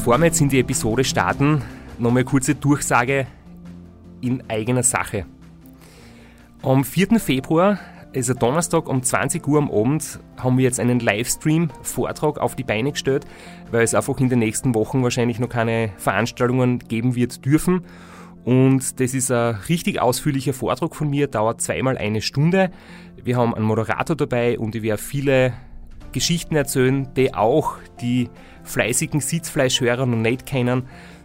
Bevor wir jetzt in die Episode starten, nochmal kurze Durchsage in eigener Sache. Am 4. Februar, also Donnerstag um 20 Uhr am Abend, haben wir jetzt einen Livestream-Vortrag auf die Beine gestellt, weil es einfach in den nächsten Wochen wahrscheinlich noch keine Veranstaltungen geben wird dürfen. Und das ist ein richtig ausführlicher Vortrag von mir, dauert zweimal eine Stunde. Wir haben einen Moderator dabei und ich werde viele Geschichten erzählen, die auch die fleißigen Sitzfleischhörer noch nicht kennen,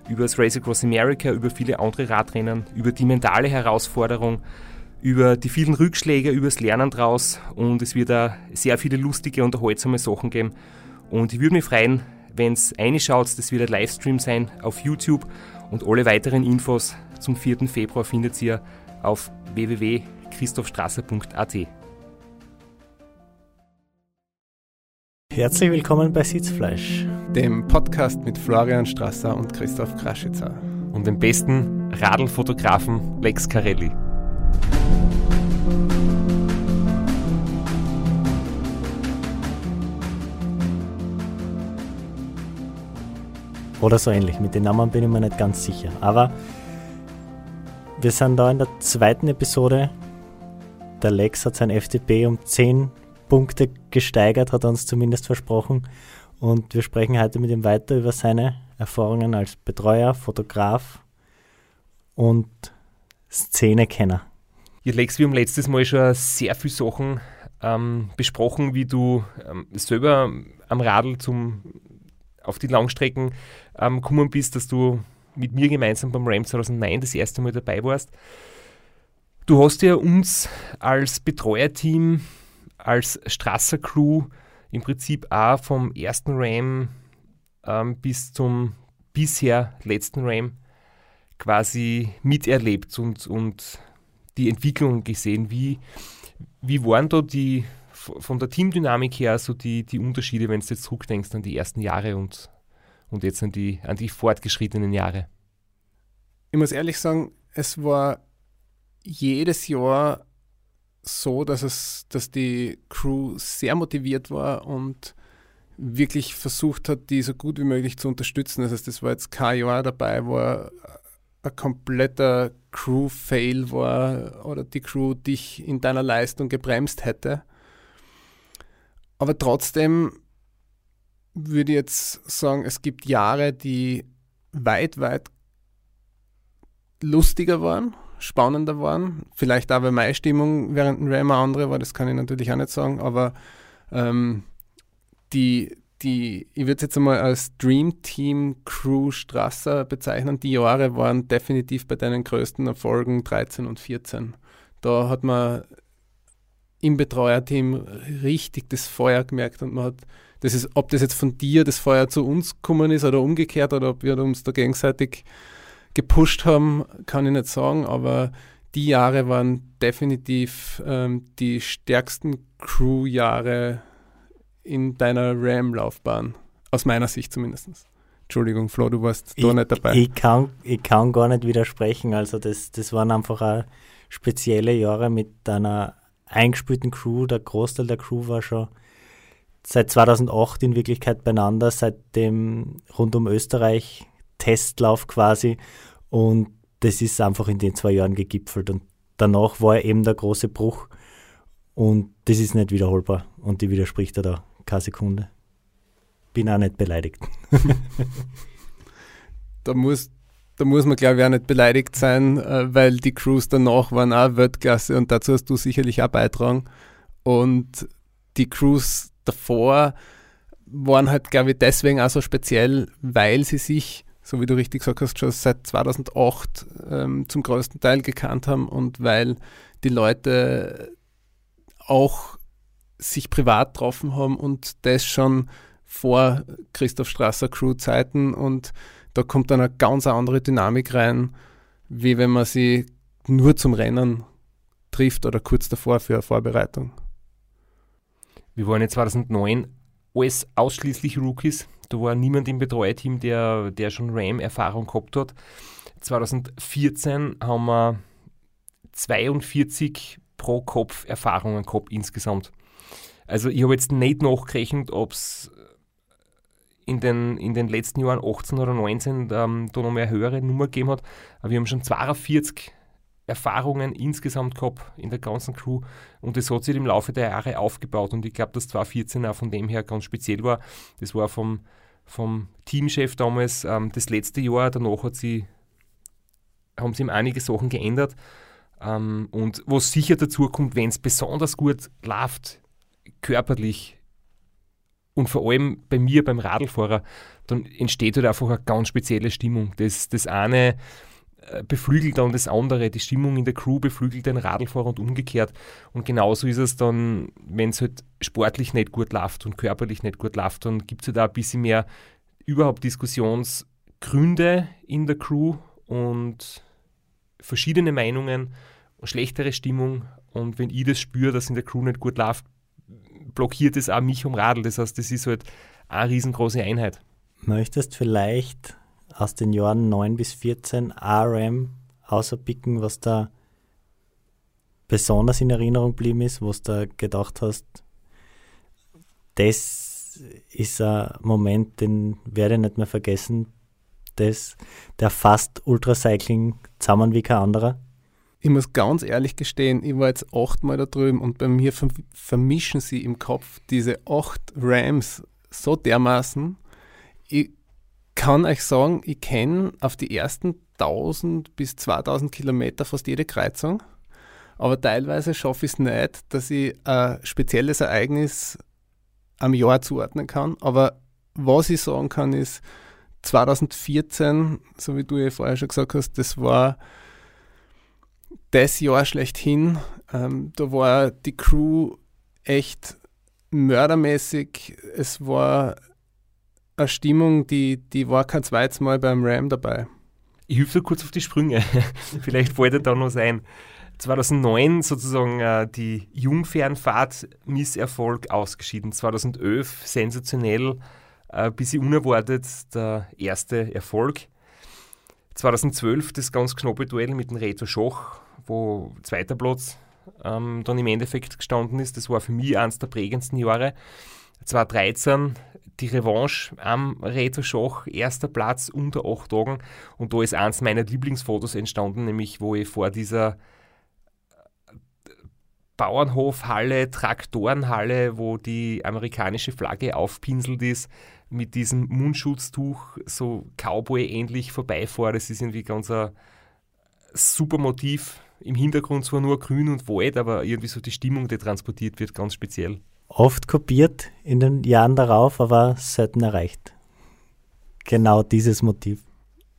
über das Race Across America, über viele andere Radrennen, über die mentale Herausforderung, über die vielen Rückschläge, über das Lernen draus und es wird da sehr viele lustige, unterhaltsame Sachen geben. Und ich würde mich freuen, wenn es reinschaut, das wird ein Livestream sein auf YouTube und alle weiteren Infos zum 4. Februar findet ihr auf www.christophstrasser.at. Herzlich willkommen bei Sitzfleisch, dem Podcast mit Florian Strasser und Christoph Kraschitzer und dem besten Radlfotografen Lex Carelli. Oder so ähnlich. Mit den Namen bin ich mir nicht ganz sicher. Aber wir sind da in der zweiten Episode. Der Lex hat sein FTP um 10 Punkte gesteigert, hat er uns zumindest versprochen. Und wir sprechen heute mit ihm weiter über seine Erfahrungen als Betreuer, Fotograf und Szenekenner. Ja, Lex, wir haben letztes Mal schon sehr viele Sachen ähm, besprochen, wie du ähm, selber am Radl zum, auf die Langstrecken ähm, gekommen bist, dass du mit mir gemeinsam beim Ram 2009 das erste Mal dabei warst. Du hast ja uns als Betreuerteam als Strasser Crew im Prinzip auch vom ersten Ram ähm, bis zum bisher letzten Ram quasi miterlebt und, und die Entwicklung gesehen. Wie, wie waren da die von der Teamdynamik her so die, die Unterschiede, wenn du jetzt zurückdenkst an die ersten Jahre und, und jetzt an die, an die fortgeschrittenen Jahre? Ich muss ehrlich sagen, es war jedes Jahr so, dass es, dass die Crew sehr motiviert war und wirklich versucht hat, die so gut wie möglich zu unterstützen. Das heißt, das war jetzt kein Jahr dabei, wo ein kompletter Crew-Fail war oder die Crew dich in deiner Leistung gebremst hätte. Aber trotzdem würde ich jetzt sagen, es gibt Jahre, die weit, weit lustiger waren spannender waren. Vielleicht auch, weil meine Stimmung während dem Ram andere war, das kann ich natürlich auch nicht sagen, aber ähm, die, die, ich würde es jetzt einmal als Dream Team Crew Strasser bezeichnen. Die Jahre waren definitiv bei deinen größten Erfolgen 13 und 14. Da hat man im Betreuerteam richtig das Feuer gemerkt und man hat, das ist, ob das jetzt von dir das Feuer zu uns gekommen ist oder umgekehrt oder ob wir uns da gegenseitig gepusht haben, kann ich nicht sagen, aber die Jahre waren definitiv ähm, die stärksten Crew-Jahre in deiner RAM-Laufbahn. Aus meiner Sicht zumindest. Entschuldigung, Flo, du warst ich, da nicht dabei. Ich kann, ich kann gar nicht widersprechen. Also das, das waren einfach auch spezielle Jahre mit einer eingespielten Crew. Der Großteil der Crew war schon seit 2008 in Wirklichkeit beieinander, seitdem rund um Österreich Testlauf quasi. Und das ist einfach in den zwei Jahren gegipfelt. Und danach war eben der große Bruch. Und das ist nicht wiederholbar. Und die widerspricht er da keine Sekunde. Bin auch nicht beleidigt. da muss, da muss man, glaube ich, auch nicht beleidigt sein, äh, weil die Crews danach waren auch Weltklasse und dazu hast du sicherlich auch beitragen. Und die Crews davor waren halt, glaube ich, deswegen auch so speziell, weil sie sich so wie du richtig gesagt hast, schon seit 2008 ähm, zum größten Teil gekannt haben und weil die Leute auch sich privat getroffen haben und das schon vor Christoph Strasser Crew-Zeiten und da kommt dann eine ganz andere Dynamik rein, wie wenn man sie nur zum Rennen trifft oder kurz davor für eine Vorbereitung. Wir waren jetzt 2009 alles ausschließlich Rookies. Da war niemand im Betreuerteam, der, der schon RAM-Erfahrung gehabt hat. 2014 haben wir 42 pro Kopf Erfahrungen gehabt insgesamt. Also ich habe jetzt nicht nachgerechnet, ob es in den, in den letzten Jahren, 18 oder 19, ähm, da noch mehr höhere Nummer gegeben hat. Aber wir haben schon 42 Erfahrungen insgesamt gehabt in der ganzen Crew und das hat sich im Laufe der Jahre aufgebaut und ich glaube, dass 2014 auch von dem her ganz speziell war. Das war vom, vom Teamchef damals ähm, das letzte Jahr, danach hat sie, haben sie ihm einige Sachen geändert ähm, und was sicher dazu kommt, wenn es besonders gut läuft, körperlich und vor allem bei mir beim Radlfahrer, dann entsteht halt einfach eine ganz spezielle Stimmung. Das, das eine beflügelt dann das andere, die Stimmung in der Crew beflügelt den Radlfahrer und umgekehrt. Und genauso ist es dann, wenn es halt sportlich nicht gut läuft und körperlich nicht gut läuft, dann gibt es halt auch ein bisschen mehr überhaupt Diskussionsgründe in der Crew und verschiedene Meinungen, schlechtere Stimmung. Und wenn ich das spüre, dass in der Crew nicht gut läuft, blockiert es auch mich um Radl. Das heißt, das ist halt eine riesengroße Einheit. Möchtest vielleicht aus den Jahren 9 bis 14 RM außerpicken, was da besonders in Erinnerung geblieben ist, was du gedacht hast, das ist ein Moment, den werde ich nicht mehr vergessen. Das, der fast Ultracycling zusammen wie kein anderer. Ich muss ganz ehrlich gestehen, ich war jetzt achtmal da drüben und bei mir vermischen sie im Kopf diese acht Rams so dermaßen. Ich kann euch sagen, ich kenne auf die ersten 1000 bis 2000 Kilometer fast jede Kreuzung, aber teilweise schaffe ich es nicht, dass ich ein spezielles Ereignis am Jahr zuordnen kann. Aber was ich sagen kann, ist, 2014, so wie du ja vorher schon gesagt hast, das war das Jahr schlechthin. Ähm, da war die Crew echt mördermäßig. Es war eine Stimmung, die, die war kein zweites Mal beim Ram dabei. Ich helfe kurz auf die Sprünge. Vielleicht fällt dir da noch was ein. 2009 sozusagen äh, die Jungfernfahrt Misserfolg ausgeschieden. 2011 sensationell, äh, bisschen unerwartet der erste Erfolg. 2012 das ganz knappe Duell mit dem Reto Schoch wo zweiter Platz ähm, dann im Endeffekt gestanden ist. Das war für mich eines der prägendsten Jahre. 2013 die Revanche am Reto Schach, erster Platz unter acht Tagen. Und da ist eins meiner Lieblingsfotos entstanden, nämlich wo ich vor dieser Bauernhofhalle, Traktorenhalle, wo die amerikanische Flagge aufpinselt ist, mit diesem Mundschutztuch so Cowboy-ähnlich vorbeifahre. Das ist irgendwie ganz ein super Motiv im Hintergrund zwar nur grün und Wald, aber irgendwie so die Stimmung, die transportiert wird, ganz speziell. Oft kopiert in den Jahren darauf, aber selten erreicht. Genau dieses Motiv.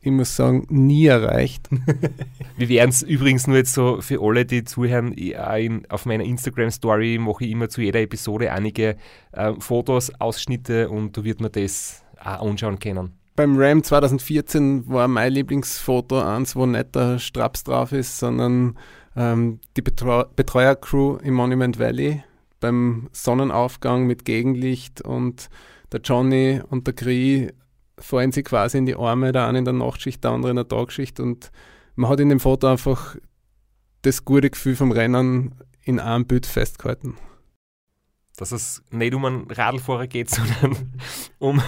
Ich muss sagen, nie erreicht. Wir werden es übrigens nur jetzt so für alle, die zuhören, in, auf meiner Instagram-Story mache ich immer zu jeder Episode einige äh, Fotos, Ausschnitte und da wird man das auch anschauen können. Beim Ram 2014 war mein Lieblingsfoto eins, wo nicht der Straps drauf ist, sondern ähm, die Betreu Betreuercrew im Monument Valley beim Sonnenaufgang mit Gegenlicht und der Johnny und der Cree fallen sie quasi in die Arme, der eine in der Nachtschicht, der andere in der Tagschicht und man hat in dem Foto einfach das gute Gefühl vom Rennen in einem Bild festgehalten dass es nicht um einen Radlfahrer geht, sondern um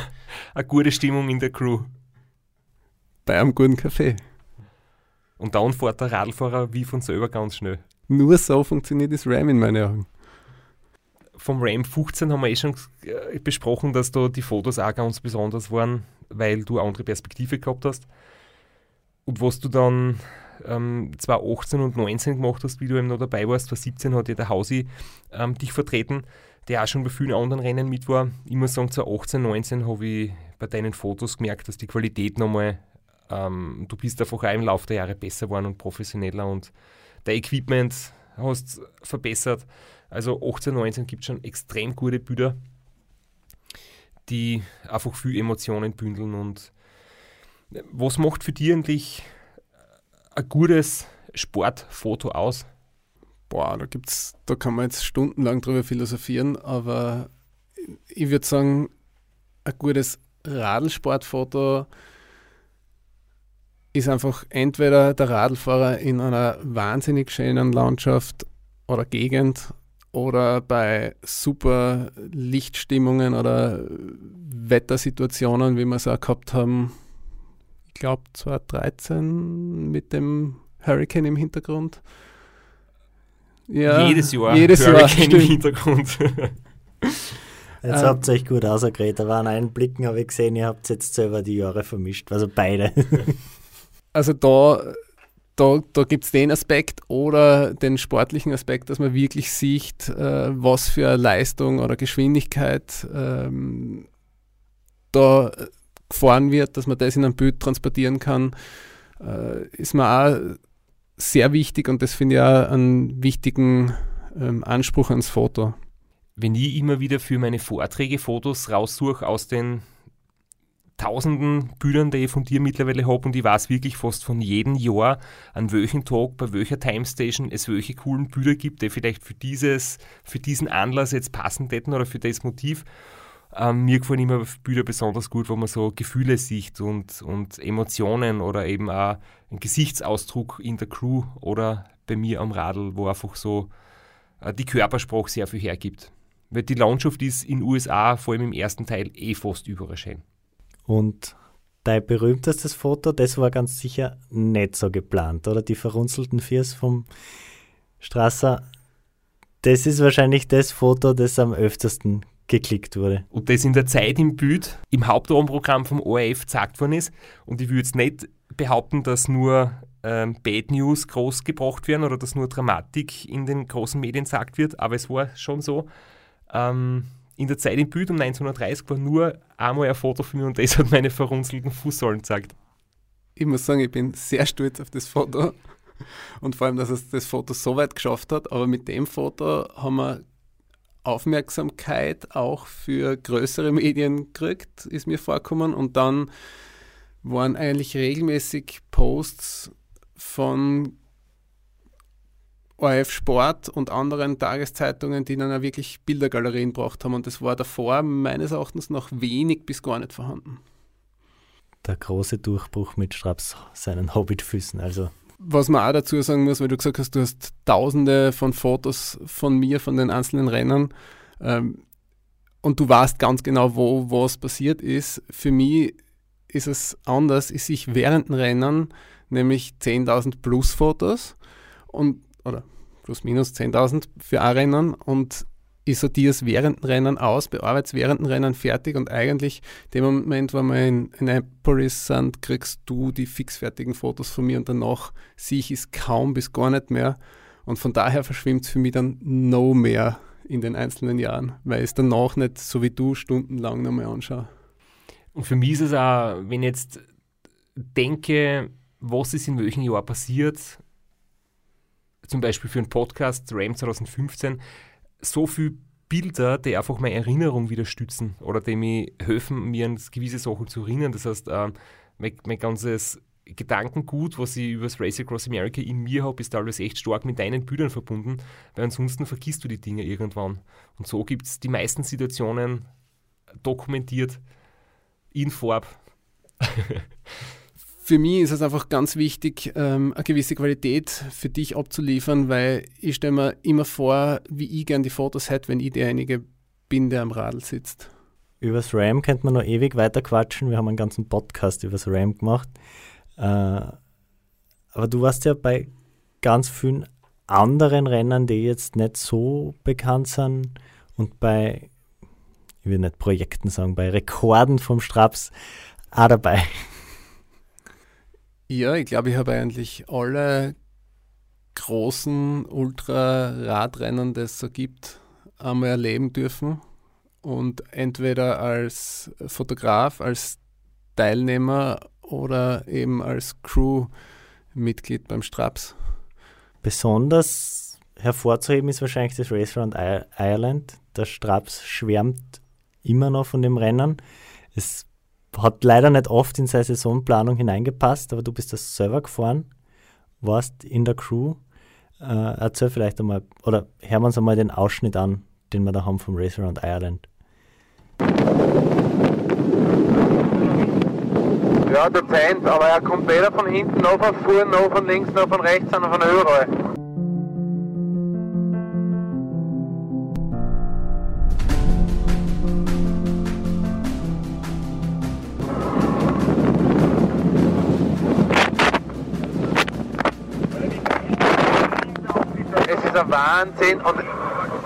eine gute Stimmung in der Crew. Bei einem guten Kaffee. Und dann fährt der Radlfahrer wie von selber ganz schnell. Nur so funktioniert das RAM in meinen Augen. Vom RAM 15 haben wir eh schon äh, besprochen, dass da die Fotos auch ganz besonders waren, weil du eine andere Perspektive gehabt hast. Und was du dann ähm, 2018 und 2019 gemacht hast, wie du eben noch dabei warst, 2017 hat ja der Hausi ähm, dich vertreten der auch schon bei vielen anderen Rennen mit war. Ich muss sagen, 2018, 19 habe ich bei deinen Fotos gemerkt, dass die Qualität nochmal, ähm, du bist einfach auch im Laufe der Jahre besser geworden und professioneller und dein Equipment hast verbessert. Also 18, 19 gibt es schon extrem gute Bilder, die einfach viel Emotionen bündeln und was macht für dich eigentlich ein gutes Sportfoto aus? boah, da gibt's, da kann man jetzt stundenlang drüber philosophieren, aber ich würde sagen, ein gutes Radlsportfoto ist einfach entweder der Radlfahrer in einer wahnsinnig schönen Landschaft oder Gegend oder bei super Lichtstimmungen oder Wettersituationen, wie wir es auch gehabt haben, ich glaube 2013 mit dem Hurricane im Hintergrund. Ja, jedes Jahr jedes Hurricane Jahr, im Hintergrund. Jetzt Ähm. habt ihr euch gut ausgeredet, aber an Einblicken habe ich gesehen, ihr habt jetzt selber die Jahre vermischt, also beide. Also da, da, da gibt es den Aspekt oder den sportlichen Aspekt, dass man wirklich sieht, äh, was für eine Leistung oder Geschwindigkeit ähm, da gefahren wird, dass man das in ein Bild transportieren kann, äh, ist mir auch sehr wichtig und das finde ich auch einen wichtigen ähm, Anspruch ans Foto. Wenn ich immer wieder für meine Vorträge Fotos raussuche aus den tausenden Bildern, die ich von dir mittlerweile habe und ich weiß wirklich fast von jedem Jahr, an welchem Tag, bei welcher Timestation es welche coolen Bilder gibt, die vielleicht für, dieses, für diesen Anlass jetzt passend hätten oder für das Motiv. Ähm, mir gefallen immer Bilder besonders gut, wo man so Gefühle sieht und, und Emotionen oder eben auch einen Gesichtsausdruck in der Crew oder bei mir am Radl, wo einfach so äh, die Körpersprache sehr viel hergibt. Weil die Landschaft ist in den USA, vor allem im ersten Teil, eh fast überall schön. Und dein berühmtestes Foto, das war ganz sicher nicht so geplant, oder? Die verrunzelten Viers vom Strasser. Das ist wahrscheinlich das Foto, das am öftesten geklickt wurde. Und das in der Zeit im Bild, im Hauptrahmenprogramm vom ORF gezeigt worden ist. Und ich würde jetzt nicht behaupten, dass nur ähm, Bad News groß gebracht werden oder dass nur Dramatik in den großen Medien gesagt wird, aber es war schon so. Ähm, in der Zeit im Bild um 1930 war nur einmal ein Foto von mir und das hat meine verrunzelten Fußsohlen gezeigt. Ich muss sagen, ich bin sehr stolz auf das Foto und vor allem, dass es das Foto so weit geschafft hat. Aber mit dem Foto haben wir Aufmerksamkeit auch für größere Medien gekriegt, ist mir vorgekommen. Und dann waren eigentlich regelmäßig Posts von ORF Sport und anderen Tageszeitungen, die dann auch wirklich Bildergalerien gebracht haben. Und das war davor meines Erachtens noch wenig bis gar nicht vorhanden. Der große Durchbruch mit Straps seinen Hobbitfüßen. Also Was man auch dazu sagen muss, weil du gesagt hast, du hast tausende von Fotos von mir, von den einzelnen Rennern ähm, und du weißt ganz genau, wo was passiert ist. Für mich ist es anders. Ich sehe während den Rennen nämlich 10.000 plus Fotos und oder plus minus 10.000 für ein Rennen und ich sortiere es während Rennen aus, bearbeite es während Rennen fertig und eigentlich dem Moment, wo wir in Annapolis sind, kriegst du die fixfertigen Fotos von mir und danach sehe ich es kaum bis gar nicht mehr und von daher verschwimmt es für mich dann no mehr in den einzelnen Jahren, weil ich es danach nicht so wie du stundenlang nochmal anschaue. Und für mich ist es auch, wenn ich jetzt denke, was ist in welchem Jahr passiert, zum Beispiel für einen Podcast Ram 2015, so viele Bilder, die einfach meine Erinnerung wieder stützen oder die mir helfen, mir an gewisse Sachen zu erinnern. Das heißt, äh, mein, mein ganzes Gedankengut, was ich über das Race Across America in mir habe, ist teilweise echt stark mit deinen Bildern verbunden, weil ansonsten vergisst du die Dinge irgendwann. Und so gibt es die meisten Situationen dokumentiert in Farb. für mich ist es einfach ganz wichtig, ähm, eine gewisse Qualität für dich abzuliefern, weil ich stelle mir immer vor, wie ich gern die Fotos hätte, wenn ich derjenige bin, der am Radl sitzt. Übers RAM könnte man noch ewig weiter quatschen. Wir haben einen ganzen Podcast übers RAM gemacht. Äh, aber du warst ja bei ganz vielen anderen Rennern, die jetzt nicht so bekannt sind und bei, ich will nicht Projekten sagen, bei Rekorden vom Straps auch dabei. Ja, ich glaube, ich habe eigentlich alle großen Ultra-Radrennen, die es so gibt, einmal erleben dürfen. Und entweder als Fotograf, als Teilnehmer oder eben als Crew-Mitglied beim Straps. Besonders hervorzuheben ist wahrscheinlich das Race Around Ireland. Der Straps schwärmt immer noch von dem Rennen. Es hat leider nicht oft in seine Saisonplanung hineingepasst, aber du bist das selber gefahren, warst in der Crew. Äh, erzähl vielleicht einmal, oder hören wir uns einmal den Ausschnitt an, den wir da haben vom Race Around Ireland. Ja, dezent, aber er kommt weder von hinten noch von vorn, noch von links, noch von rechts, sondern von überall. Der Wahnsinn und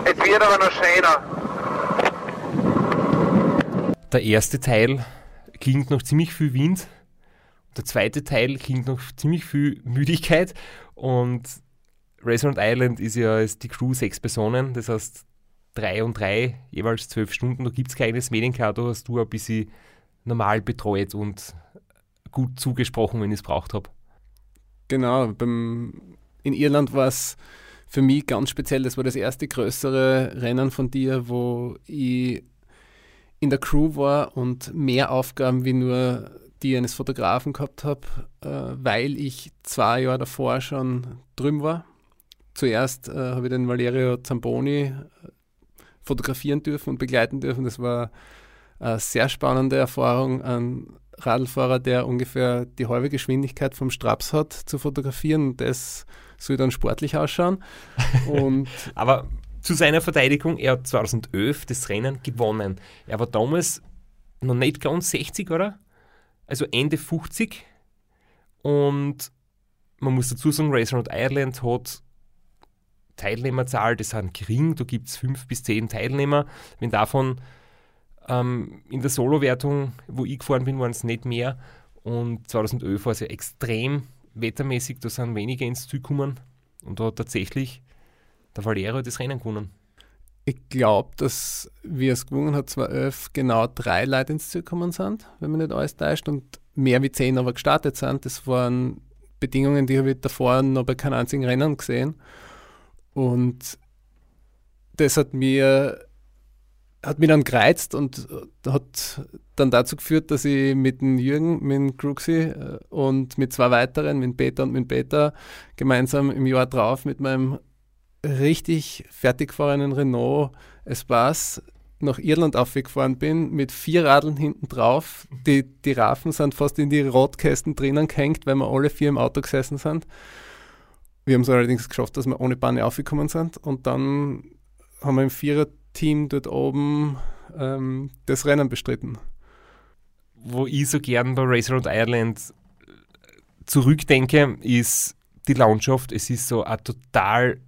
es wird aber noch schöner. Der erste Teil klingt noch ziemlich viel Wind. Der zweite Teil klingt noch ziemlich viel Müdigkeit. Und Restaurant Island ist ja ist die Crew sechs Personen, das heißt drei und drei, jeweils zwölf Stunden. Da gibt es keines Medienklar, da hast du ein bisschen normal betreut und gut zugesprochen, wenn ich es braucht habe. Genau, beim, in Irland war es für mich ganz speziell. Das war das erste größere Rennen von dir, wo ich in der Crew war und mehr Aufgaben wie nur die eines Fotografen gehabt habe, äh, weil ich zwei Jahre davor schon drüben war. Zuerst äh, habe ich den Valerio Zamboni äh, fotografieren dürfen und begleiten dürfen. Das war eine sehr spannende Erfahrung, einen Radlfahrer, der ungefähr die halbe Geschwindigkeit vom Straps hat, zu fotografieren. Das soll dann sportlich ausschauen. Und Aber zu seiner Verteidigung, er hat 2011 das Rennen gewonnen. Er war damals noch nicht ganz 60, oder? Also Ende 50. Und man muss dazu sagen, Race Around Ireland hat Teilnehmerzahl, das sind gering, da gibt es fünf bis zehn Teilnehmer. Wenn davon ähm, in der Solo-Wertung, wo ich gefahren bin, waren es nicht mehr. Und 2011 war es ja extrem wettermäßig, da sind wenige ins Ziel gekommen. Und da hat tatsächlich der Valero das Rennen gewonnen. Ich glaube, dass, wie es gewonnen hat, 2011 genau drei Leute ins Ziel gekommen sind, wenn man nicht alles täuscht, und mehr wie zehn aber gestartet sind. Das waren Bedingungen, die habe ich davor noch bei keinem einzigen Rennen gesehen. Und das hat mir, hat mich dann gereizt und hat dann dazu geführt, dass ich mit dem Jürgen, mit dem Cruxy äh, und mit zwei weiteren, mit Peter und mit Peter, gemeinsam im Jahr drauf mit meinem richtig fertig gefahrenen Renault Espace nach Irland aufgefahren bin, mit vier Radeln hinten drauf. Die, die Rafen sind fast in die Rotkästen drinnen gehängt, weil wir alle vier im Auto gesessen sind. Wir haben es allerdings geschafft, dass wir ohne Panne aufgekommen sind. Und dann haben wir im Vierer-Team dort oben ähm, das Rennen bestritten. Wo ich so gern bei Race Around Ireland zurückdenke, ist die Landschaft. Es ist so eine total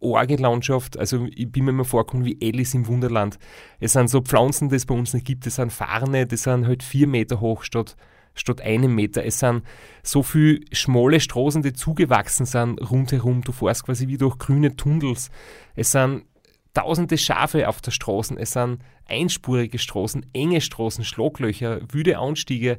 arge Landschaft. Also ich bin mir immer vorgekommen wie Alice im Wunderland. Es sind so Pflanzen, die es bei uns nicht gibt. Es sind Farne, die sind halt vier Meter hoch statt, statt einem Meter. Es sind so viele schmale Straßen, die zugewachsen sind rundherum. Du fährst quasi wie durch grüne Tunnels. Es sind tausende Schafe auf der Straße. Es sind einspurige Straßen, enge Straßen, Schlaglöcher, wüde Anstiege.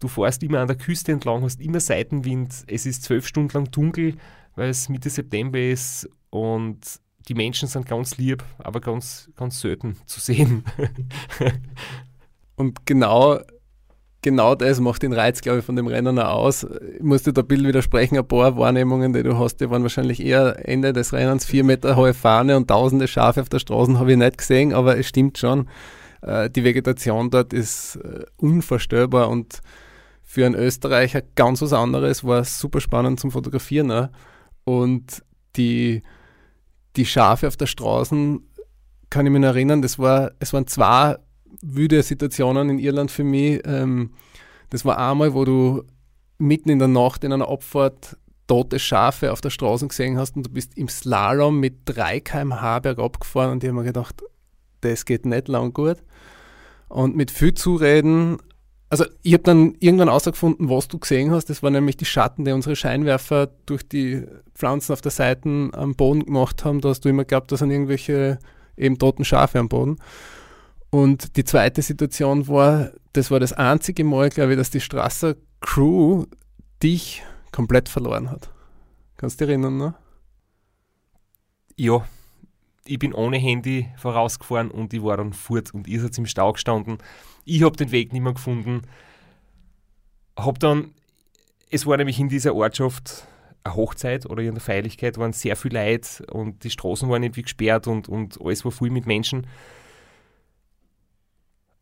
Du fährst immer an der Küste entlang, hast immer Seitenwind. Es ist zwölf Stunden lang dunkel, weil es Mitte September ist und die Menschen sind ganz lieb, aber ganz, ganz selten zu sehen. und genau, genau das macht den Reiz, glaube ich, von dem Rennen auch aus. Ich musste da Bild widersprechen, ein paar Wahrnehmungen, die du hast, die waren wahrscheinlich eher Ende des Rennens, vier Meter hohe Fahne und tausende Schafe auf der Straße habe ich nicht gesehen, aber es stimmt schon. Äh, die Vegetation dort ist äh, unvorstellbar und für einen Österreicher ganz was anderes, war super spannend zum Fotografieren. Ne? Und die, die Schafe auf der Straße, kann ich mich erinnern, das war, es waren zwei wüde Situationen in Irland für mich. Ähm, das war einmal, wo du mitten in der Nacht in einer Abfahrt tote Schafe auf der Straße gesehen hast und du bist im Slalom mit 3 km/h bergab gefahren und ich habe mir gedacht, das geht nicht lang gut. Und mit viel Zureden also ich habe dann irgendwann herausgefunden, was du gesehen hast. Das waren nämlich die Schatten, die unsere Scheinwerfer durch die Pflanzen auf der Seite am Boden gemacht haben. Da hast du immer geglaubt, da sind irgendwelche eben toten Schafe am Boden. Und die zweite Situation war, das war das einzige Mal, glaube ich, dass die Strasser Crew dich komplett verloren hat. Kannst du dich erinnern, ne? Ja, ich bin ohne Handy vorausgefahren und ich war dann fort und ihr seid im Stau gestanden. Ich habe den Weg nicht mehr gefunden. Hab dann, es war nämlich in dieser Ortschaft eine Hochzeit oder in der Feierlichkeit waren sehr viel Leute und die Straßen waren nicht wie gesperrt und, und alles war voll mit Menschen.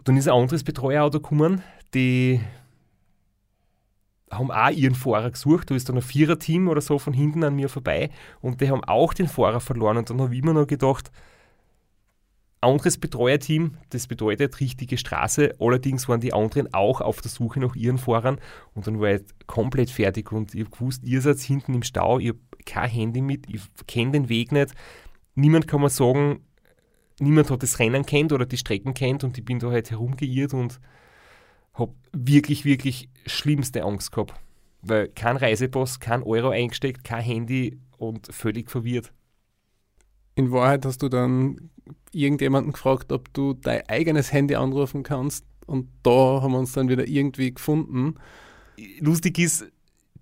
Dann ist ein anderes Betreuerauto gekommen, die haben auch ihren Fahrer gesucht, da ist dann ein Viererteam oder so von hinten an mir vorbei und die haben auch den Fahrer verloren. Und dann habe ich mir noch gedacht, anderes Betreuerteam, das bedeutet richtige Straße. Allerdings waren die anderen auch auf der Suche nach ihren Fahrern. Und dann war ich komplett fertig. Und ich habe gewusst, ihr seid hinten im Stau, ich habe kein Handy mit, ich kenne den Weg nicht. Niemand kann mir sagen, niemand hat das Rennen kennt oder die Strecken kennt und ich bin da halt herumgeirrt und habe wirklich, wirklich schlimmste Angst gehabt. Weil kein Reisepass, kein Euro eingesteckt, kein Handy und völlig verwirrt. In Wahrheit hast du dann irgendjemanden gefragt, ob du dein eigenes Handy anrufen kannst und da haben wir uns dann wieder irgendwie gefunden. Lustig ist,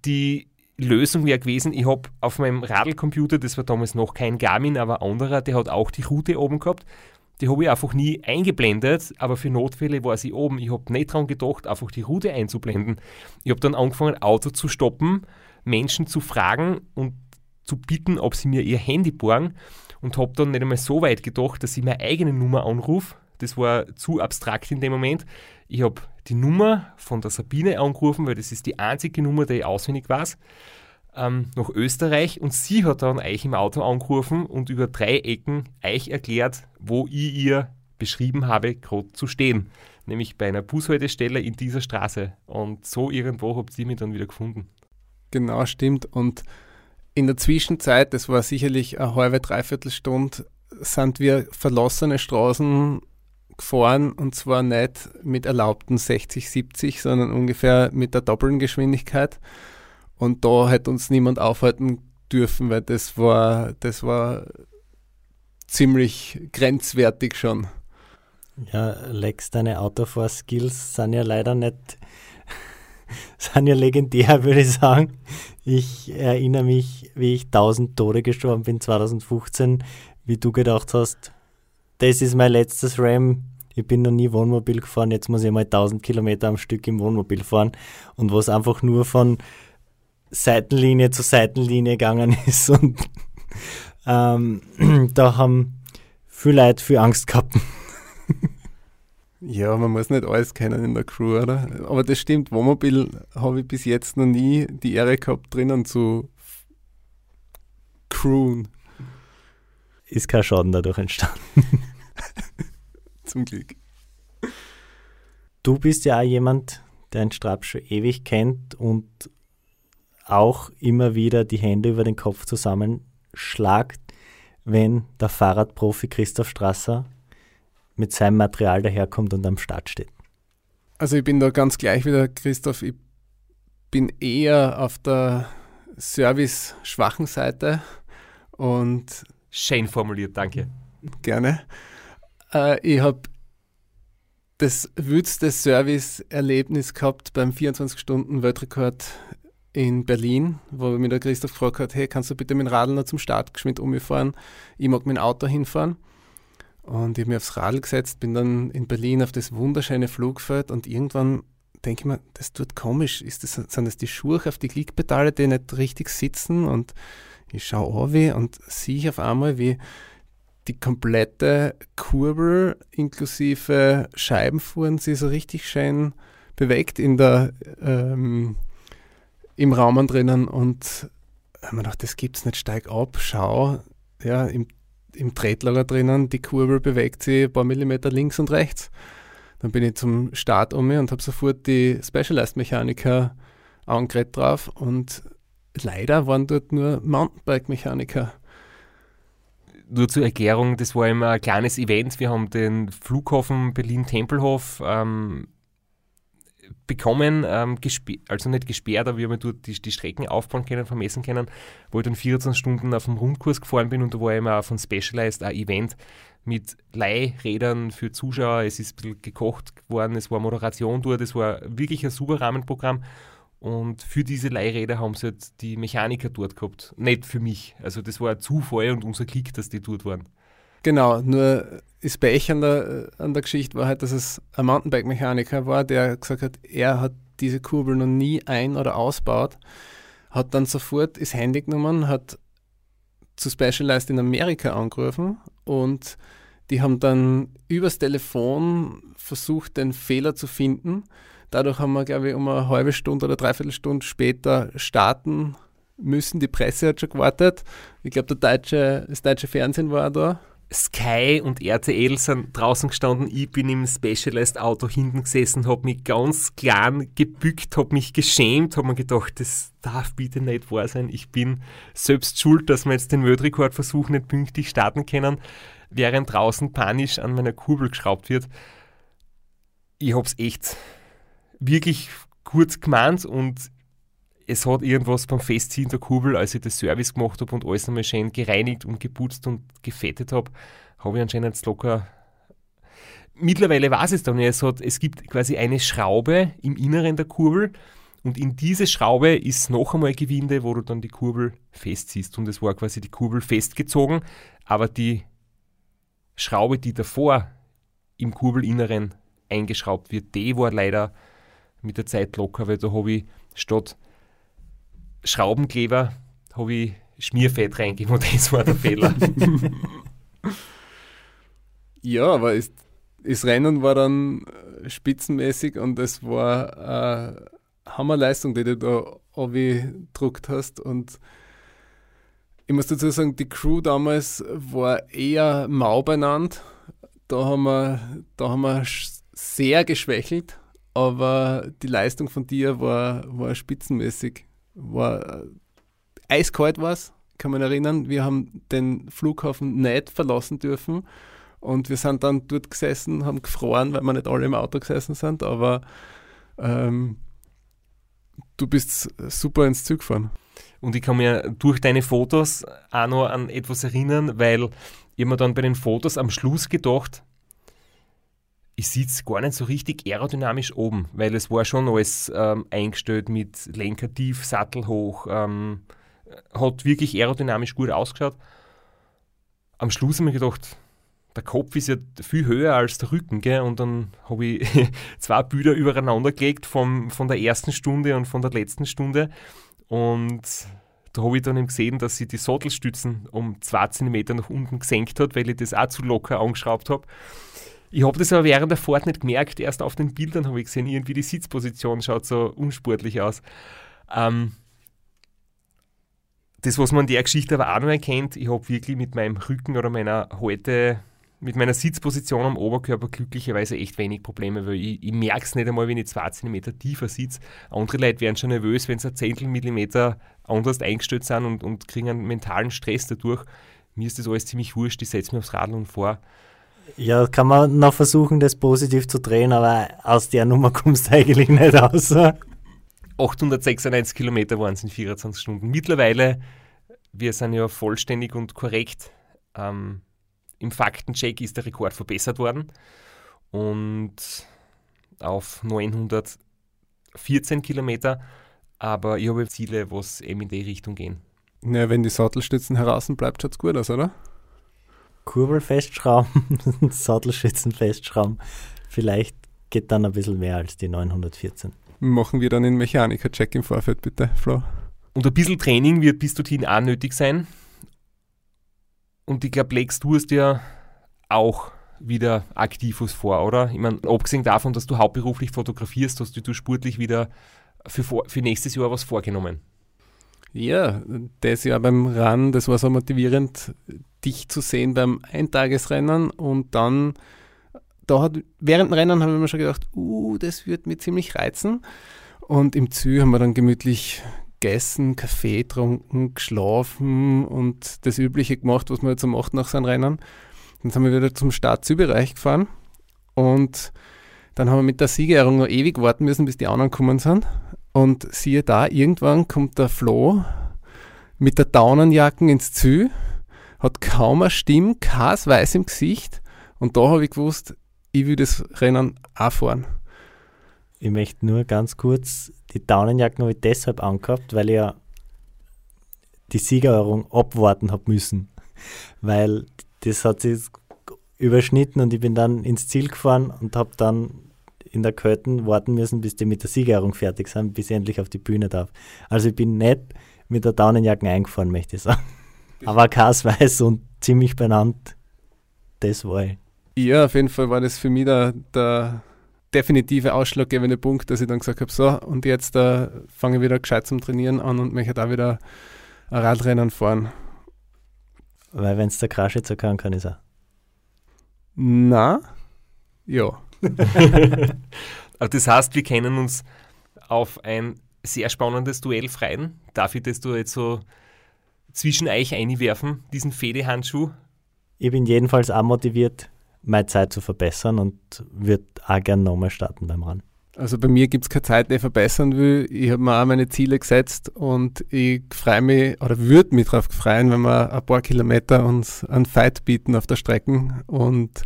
die Lösung wäre gewesen, ich habe auf meinem Radlcomputer, das war damals noch kein Garmin, aber anderer, der hat auch die Route oben gehabt. Die habe ich einfach nie eingeblendet, aber für Notfälle war sie oben. Ich habe nicht daran gedacht, einfach die Route einzublenden. Ich habe dann angefangen, Auto zu stoppen, Menschen zu fragen und zu bitten, ob sie mir ihr Handy borgen und habe dann nicht einmal so weit gedacht, dass ich meine eigene Nummer anrufe. Das war zu abstrakt in dem Moment. Ich habe die Nummer von der Sabine angerufen, weil das ist die einzige Nummer, die ich auswendig weiß, ähm, nach Österreich und sie hat dann euch im Auto angerufen und über drei Ecken euch erklärt, wo ich ihr beschrieben habe, gerade zu stehen. Nämlich bei einer Bushaltestelle in dieser Straße. Und so irgendwo habt ihr mich dann wieder gefunden. Genau, stimmt. Und in der Zwischenzeit, das war sicherlich eine halbe, dreiviertel Stunde, sind wir verlassene Straßen gefahren und zwar nicht mit erlaubten 60, 70, sondern ungefähr mit der doppelten Geschwindigkeit. Und da hätte uns niemand aufhalten dürfen, weil das war, das war ziemlich grenzwertig schon. Ja, Lex, deine Autofahr-Skills sind ja leider nicht, sind ja legendär, würde ich sagen. Ich erinnere mich, wie ich 1000 Tode gestorben bin 2015, wie du gedacht hast, das ist mein letztes Ram. Ich bin noch nie Wohnmobil gefahren, jetzt muss ich mal 1000 Kilometer am Stück im Wohnmobil fahren. Und was einfach nur von Seitenlinie zu Seitenlinie gegangen ist. Und ähm, da haben viele Leute viel Angst gehabt. Ja, man muss nicht alles kennen in der Crew, oder? Aber das stimmt, Wohnmobil habe ich bis jetzt noch nie die Ehre gehabt, drinnen zu crewen. Ist kein Schaden dadurch entstanden. Zum Glück. Du bist ja auch jemand, der einen Strap schon ewig kennt und auch immer wieder die Hände über den Kopf zusammenschlagt, wenn der Fahrradprofi Christoph Strasser mit seinem Material daherkommt und am Start steht. Also ich bin da ganz gleich wieder, Christoph. Ich bin eher auf der service-schwachen Seite und Schön formuliert, danke. gerne. Äh, ich habe das wütste Service-Erlebnis gehabt beim 24-Stunden-Weltrekord in Berlin, wo mir der Christoph gefragt hat, hey, kannst du bitte mit dem Radl noch zum Start geschwind umfahren? Ich mag mit dem Auto hinfahren. Und ich habe mich aufs Radl gesetzt, bin dann in Berlin auf das wunderschöne Flugfeld und irgendwann denke ich mir, das tut komisch. Ist das, sind das die Schuhe auf die Klickpedale, die nicht richtig sitzen? Und ich schaue an und sehe auf einmal, wie die komplette Kurbel inklusive Scheibenfuhren sie so richtig schön bewegt in der ähm, im Raum drinnen und habe mir gedacht, das gibt's nicht, steig ab, schau, ja, im, im Tretlager drinnen, die Kurbel bewegt sich ein paar Millimeter links und rechts. Dann bin ich zum Start um mich und habe sofort die Specialized-Mechaniker angeredet drauf und leider waren dort nur Mountainbike-Mechaniker. Nur zur Erklärung, das war immer ein kleines Event. Wir haben den Flughafen Berlin-Tempelhof ähm, bekommen, ähm, also nicht gesperrt, aber wir haben dort die, die Strecken aufbauen können, vermessen können, wo ich dann 24 Stunden auf dem Rundkurs gefahren bin und da war immer von Specialized ein Event mit Leihrädern für Zuschauer. Es ist ein bisschen gekocht worden, es war Moderation dort, es war wirklich ein super Rahmenprogramm. Und für diese Leihräder haben sie halt die Mechaniker dort gehabt. Nicht für mich. Also das war ein Zufall und unser Klick, dass die dort waren. Genau, nur das Pech an der, an der Geschichte war halt, dass es ein Mountainbike-Mechaniker war, der gesagt hat, er hat diese Kurbel noch nie ein- oder ausbaut, hat dann sofort das Handy genommen, hat zu Specialized in Amerika angerufen und die haben dann übers Telefon versucht, den Fehler zu finden. Dadurch haben wir, glaube ich, um eine halbe Stunde oder dreiviertel Stunde später starten müssen. Die Presse hat schon gewartet. Ich glaube, deutsche, das deutsche Fernsehen war da Sky und RTL sind draußen gestanden. Ich bin im Specialized-Auto hinten gesessen, habe mich ganz klein gebückt, habe mich geschämt, habe mir gedacht, das darf bitte nicht wahr sein. Ich bin selbst schuld, dass wir jetzt den Weltrekordversuch nicht pünktlich starten können, während draußen panisch an meiner Kurbel geschraubt wird. Ich habe es echt wirklich kurz gemeint und es hat irgendwas beim Festziehen der Kurbel, als ich das Service gemacht habe und alles nochmal schön gereinigt und geputzt und gefettet habe, habe ich anscheinend jetzt locker. Mittlerweile weiß es dann, es, hat, es gibt quasi eine Schraube im Inneren der Kurbel und in diese Schraube ist noch einmal Gewinde, wo du dann die Kurbel festziehst. Und es war quasi die Kurbel festgezogen, aber die Schraube, die davor im Kurbelinneren eingeschraubt wird, die war leider mit der Zeit locker, weil da habe ich statt Schraubenkleber habe ich Schmierfett reingegeben und das war der Fehler. ja, aber ist, das Rennen war dann äh, spitzenmäßig und es war eine Hammerleistung, die du da gedruckt hast und ich muss dazu sagen, die Crew damals war eher mau beieinander. Da haben wir, da haben wir sehr geschwächelt, aber die Leistung von dir war, war spitzenmäßig war äh, eiskalt war es, kann man erinnern. Wir haben den Flughafen nicht verlassen dürfen und wir sind dann dort gesessen, haben gefroren, weil wir nicht alle im Auto gesessen sind, aber ähm, du bist super ins Zug gefahren. Und ich kann mir durch deine Fotos auch noch an etwas erinnern, weil ich mir dann bei den Fotos am Schluss gedacht, ich sitze gar nicht so richtig aerodynamisch oben, weil es war schon alles ähm, eingestellt mit Lenker tief, Sattel hoch, ähm, hat wirklich aerodynamisch gut ausgeschaut. Am Schluss habe ich mir gedacht, der Kopf ist ja viel höher als der Rücken, gell? und dann habe ich zwei Bilder übereinander gelegt vom, von der ersten Stunde und von der letzten Stunde und da habe ich dann eben gesehen, dass sie die Sattelstützen um 2 cm nach unten gesenkt hat, weil ich das auch zu locker angeschraubt habe. Ich habe das aber während der Fahrt nicht gemerkt. Erst auf den Bildern habe ich gesehen, irgendwie die Sitzposition schaut so unsportlich aus. Ähm, das, was man in der Geschichte aber auch noch erkennt, ich habe wirklich mit meinem Rücken oder meiner Halte, mit meiner Sitzposition am Oberkörper glücklicherweise echt wenig Probleme, weil ich, ich merke es nicht einmal, wenn ich zwei Zentimeter tiefer sitze. Andere Leute werden schon nervös, wenn sie ein Zehntel Millimeter anders eingestellt sind und, und kriegen einen mentalen Stress dadurch. Mir ist das alles ziemlich wurscht, ich setze mich aufs Radl und fahre. Ja, kann man noch versuchen, das positiv zu drehen, aber aus der Nummer kommst du eigentlich nicht raus. 896 Kilometer waren es in 24 Stunden. Mittlerweile, wir sind ja vollständig und korrekt. Ähm, Im Faktencheck ist der Rekord verbessert worden und auf 914 Kilometer. Aber ich habe Ziele, was eben in die Richtung gehen. Ja, wenn die Sattelstützen heraus bleibt, schaut es gut aus, oder? Kurbel festschrauben, Sattelschützen festschrauben. Vielleicht geht dann ein bisschen mehr als die 914. Machen wir dann einen Mechaniker-Check im Vorfeld, bitte, Flo. Und ein bisschen Training wird bis dorthin auch nötig sein. Und ich glaube, Lex, du hast ja auch wieder aktiv was vor, oder? Ich meine, abgesehen davon, dass du hauptberuflich fotografierst, hast du, du sportlich wieder für, für nächstes Jahr was vorgenommen. Ja, das Jahr beim Run, das war so motivierend, dich zu sehen beim Eintagesrennen und dann, da hat, während dem Rennen haben wir schon gedacht, uh, das wird mir ziemlich reizen. Und im Zü haben wir dann gemütlich gegessen, Kaffee getrunken, geschlafen und das Übliche gemacht, was man jetzt so macht nach seinem Rennen. Dann sind wir wieder zum Start-Zü-Bereich gefahren und dann haben wir mit der Siegerehrung noch ewig warten müssen, bis die anderen gekommen sind. Und siehe da, irgendwann kommt der Flo mit der Daunenjacken ins Zü, hat kaum eine Stimme, kein Weiß im Gesicht. Und da habe ich gewusst, ich will das Rennen auch fahren. Ich möchte nur ganz kurz, die Daunenjacken habe ich deshalb angehabt, weil ich ja die Siegerehrung abwarten habe müssen. Weil das hat sich überschnitten und ich bin dann ins Ziel gefahren und habe dann in der Köthen warten müssen, bis die mit der Siegerehrung fertig sind, bis ich endlich auf die Bühne darf. Also ich bin nicht mit der Daunenjacken eingefahren, möchte ich sagen. Aber weiß und ziemlich benannt, das war ich. Ja, auf jeden Fall war das für mich der, der definitive ausschlaggebende Punkt, dass ich dann gesagt habe, so, und jetzt äh, fange ich wieder gescheit zum Trainieren an und möchte da wieder ein Radrennen fahren. Weil wenn es der Kraschitzer kann, kann ich es auch. Na, ja. Also das heißt, wir können uns auf ein sehr spannendes Duell freuen. Darf ich das du jetzt so zwischen euch einwerfen, diesen Fede-Handschuh? Ich bin jedenfalls auch motiviert, meine Zeit zu verbessern und würde auch gerne nochmal starten beim Rennen. Also bei mir gibt es keine Zeit, die ich verbessern will. Ich habe mir auch meine Ziele gesetzt und ich freue mich oder würde mich darauf freuen, wenn wir ein paar Kilometer uns einen Fight bieten auf der Strecke und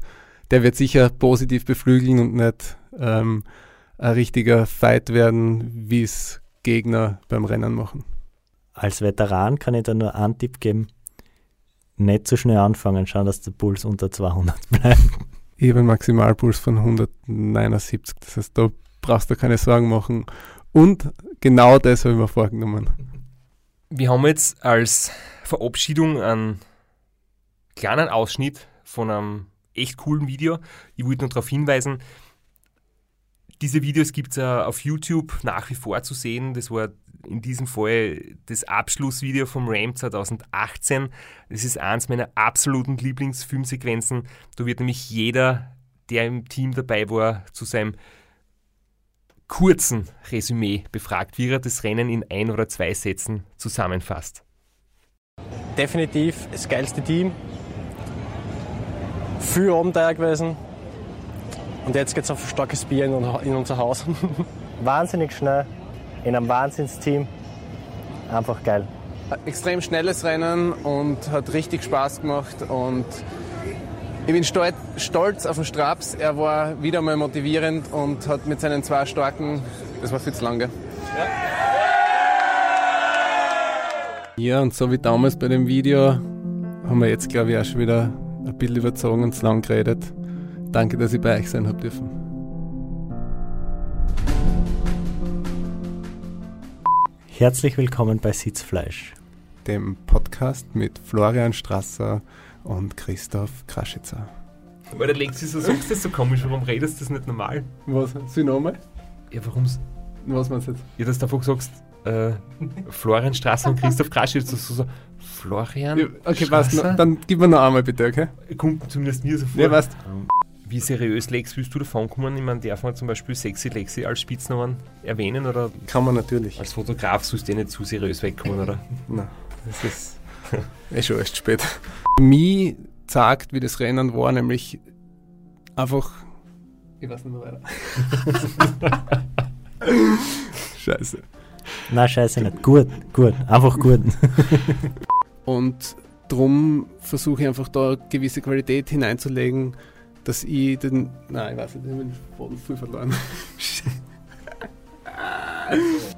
der wird sicher positiv beflügeln und nicht ähm, ein richtiger Fight werden, wie es Gegner beim Rennen machen. Als Veteran kann ich da nur einen Tipp geben. Nicht zu so schnell anfangen, schauen, dass der Puls unter 200 bleibt. Ich habe einen Maximalpuls von 179, das heißt, da brauchst du keine Sorgen machen. Und genau das habe ich mir vorgenommen. Wir haben jetzt als Verabschiedung einen kleinen Ausschnitt von einem echt coolen Video. Ich wollte nur darauf hinweisen, diese Videos gibt es ja auf YouTube nach wie vor zu sehen. Das war in diesem Fall das Abschlussvideo vom Ram 2018. Das ist eins meiner absoluten Lieblingsfilmsequenzen. Da wird nämlich jeder, der im Team dabei war, zu seinem kurzen Resümee befragt, wie er das Rennen in ein oder zwei Sätzen zusammenfasst. Definitiv das geilste Team. Viel Abenteuer gewesen. Und jetzt geht es auf starkes Bier in, unser Haus. Wahnsinnig schnell, in einem Wahnsinnsteam. Einfach geil. Extrem schnelles Rennen und hat richtig Spaß gemacht. Und ich bin stolz auf den Straps. Er war wieder mal motivierend und hat mit seinen zwei starken, das war viel zu lange. Ja. ja, und so wie damals bei dem Video haben wir jetzt, glaube ich, auch schon wieder ein bisschen überzogen und zu lang geredet. Danke, dass ich bei euch sein habe dürfen. Herzlich willkommen bei Sitzfleisch, dem Podcast mit Florian Strasser und Christoph Kraschitzer. Aber der Lexi, so sagst du das so komisch, warum redest du das nicht normal? Was? Sie nochmal? Ja, warum's? Was meinst du jetzt? Ja, dass du einfach sagst, äh, Florian Strasser und Christoph Kraschitzer, so, so Florian ja, Okay, was? Dann gib mir noch einmal bitte, okay? Kommt zumindest mir so vor. Ja, weißt wie seriös Lex willst du davon kommen? Ich meine, darf man zum Beispiel Sexy Lexi als Spitznamen erwähnen? Oder Kann man natürlich. Als Fotograf sollst du eh nicht zu seriös wegkommen, oder? Nein, das ist eh schon erst spät. Mir zeigt, wie das Rennen war, nämlich einfach. Ich weiß nicht mehr weiter. scheiße. Nein, scheiße nicht. Gut, gut. Einfach gut. Und darum versuche ich einfach da gewisse Qualität hineinzulegen dass ich den. Nein, ich weiß nicht, ich habe den Faden viel verloren.